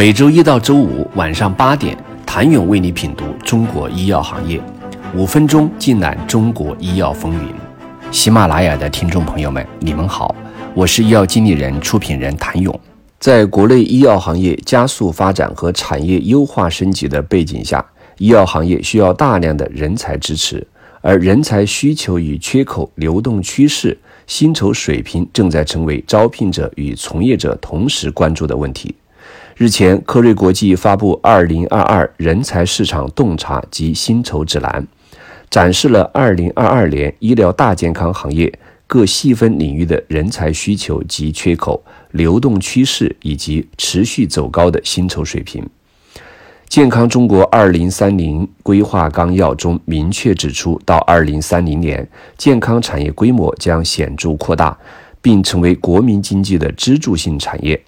每周一到周五晚上八点，谭勇为你品读中国医药行业，五分钟尽览中国医药风云。喜马拉雅的听众朋友们，你们好，我是医药经理人、出品人谭勇。在国内医药行业加速发展和产业优化升级的背景下，医药行业需要大量的人才支持，而人才需求与缺口、流动趋势、薪酬水平正在成为招聘者与从业者同时关注的问题。日前，科瑞国际发布《二零二二人才市场洞察及薪酬指南》，展示了二零二二年医疗大健康行业各细分领域的人才需求及缺口、流动趋势以及持续走高的薪酬水平。健康中国二零三零规划纲要中明确指出，到二零三零年，健康产业规模将显著扩大，并成为国民经济的支柱性产业。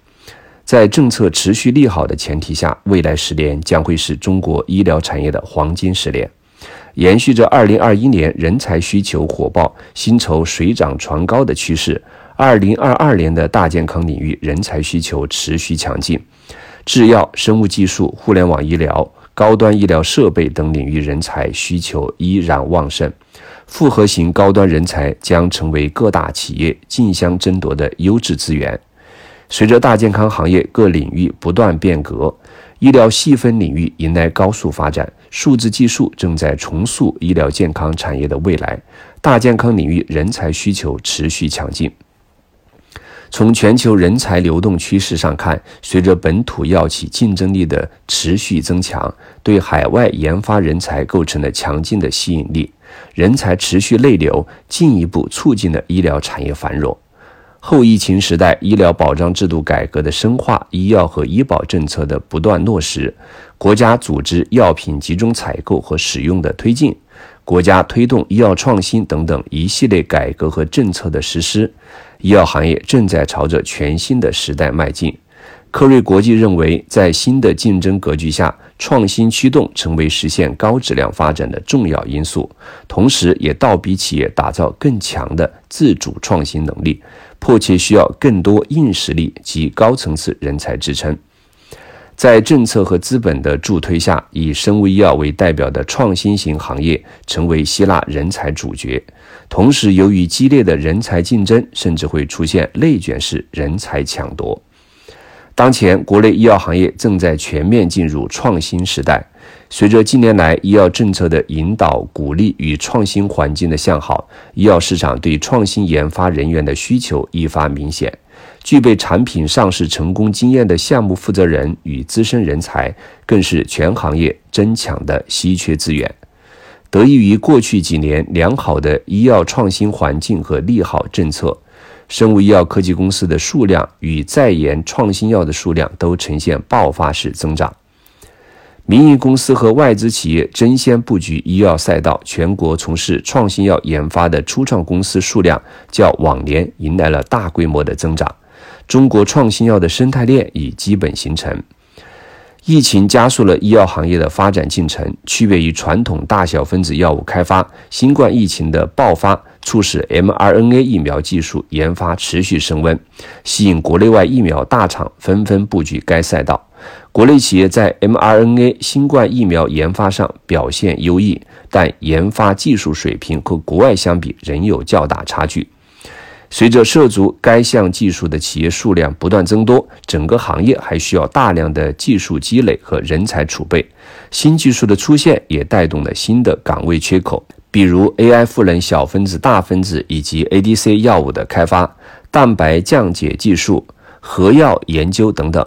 在政策持续利好的前提下，未来十年将会是中国医疗产业的黄金十年。延续着2021年人才需求火爆、薪酬水涨船高的趋势，2022年的大健康领域人才需求持续强劲，制药、生物技术、互联网医疗、高端医疗设备等领域人才需求依然旺盛，复合型高端人才将成为各大企业竞相争夺的优质资源。随着大健康行业各领域不断变革，医疗细分领域迎来高速发展，数字技术正在重塑医疗健康产业的未来。大健康领域人才需求持续强劲。从全球人才流动趋势上看，随着本土药企竞争力的持续增强，对海外研发人才构成了强劲的吸引力，人才持续内流，进一步促进了医疗产业繁荣。后疫情时代，医疗保障制度改革的深化，医药和医保政策的不断落实，国家组织药品集中采购和使用的推进，国家推动医药创新等等一系列改革和政策的实施，医药行业正在朝着全新的时代迈进。科瑞国际认为，在新的竞争格局下，创新驱动成为实现高质量发展的重要因素，同时也倒逼企业打造更强的自主创新能力，迫切需要更多硬实力及高层次人才支撑。在政策和资本的助推下，以生物医药为代表的创新型行业成为希腊人才主角。同时，由于激烈的人才竞争，甚至会出现内卷式人才抢夺。当前，国内医药行业正在全面进入创新时代。随着近年来医药政策的引导、鼓励与创新环境的向好，医药市场对创新研发人员的需求愈发明显。具备产品上市成功经验的项目负责人与资深人才，更是全行业争抢的稀缺资源。得益于过去几年良好的医药创新环境和利好政策。生物医药科技公司的数量与在研创新药的数量都呈现爆发式增长，民营公司和外资企业争先布局医药赛道，全国从事创新药研发的初创公司数量较往年迎来了大规模的增长。中国创新药的生态链已基本形成。疫情加速了医药行业的发展进程，区别于传统大小分子药物开发，新冠疫情的爆发。促使 mRNA 疫苗技术研发持续升温，吸引国内外疫苗大厂纷纷布局该赛道。国内企业在 mRNA 新冠疫苗研发上表现优异，但研发技术水平和国外相比仍有较大差距。随着涉足该项技术的企业数量不断增多，整个行业还需要大量的技术积累和人才储备。新技术的出现也带动了新的岗位缺口。比如 AI 赋能小分子、大分子以及 ADC 药物的开发、蛋白降解技术、核药研究等等。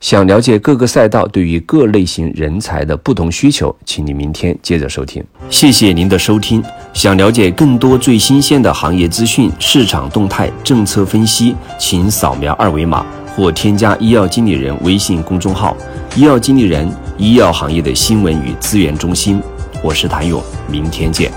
想了解各个赛道对于各类型人才的不同需求，请你明天接着收听。谢谢您的收听。想了解更多最新鲜的行业资讯、市场动态、政策分析，请扫描二维码或添加医药经理人微信公众号“医药经理人”——医药行业的新闻与资源中心。我是谭勇，明天见。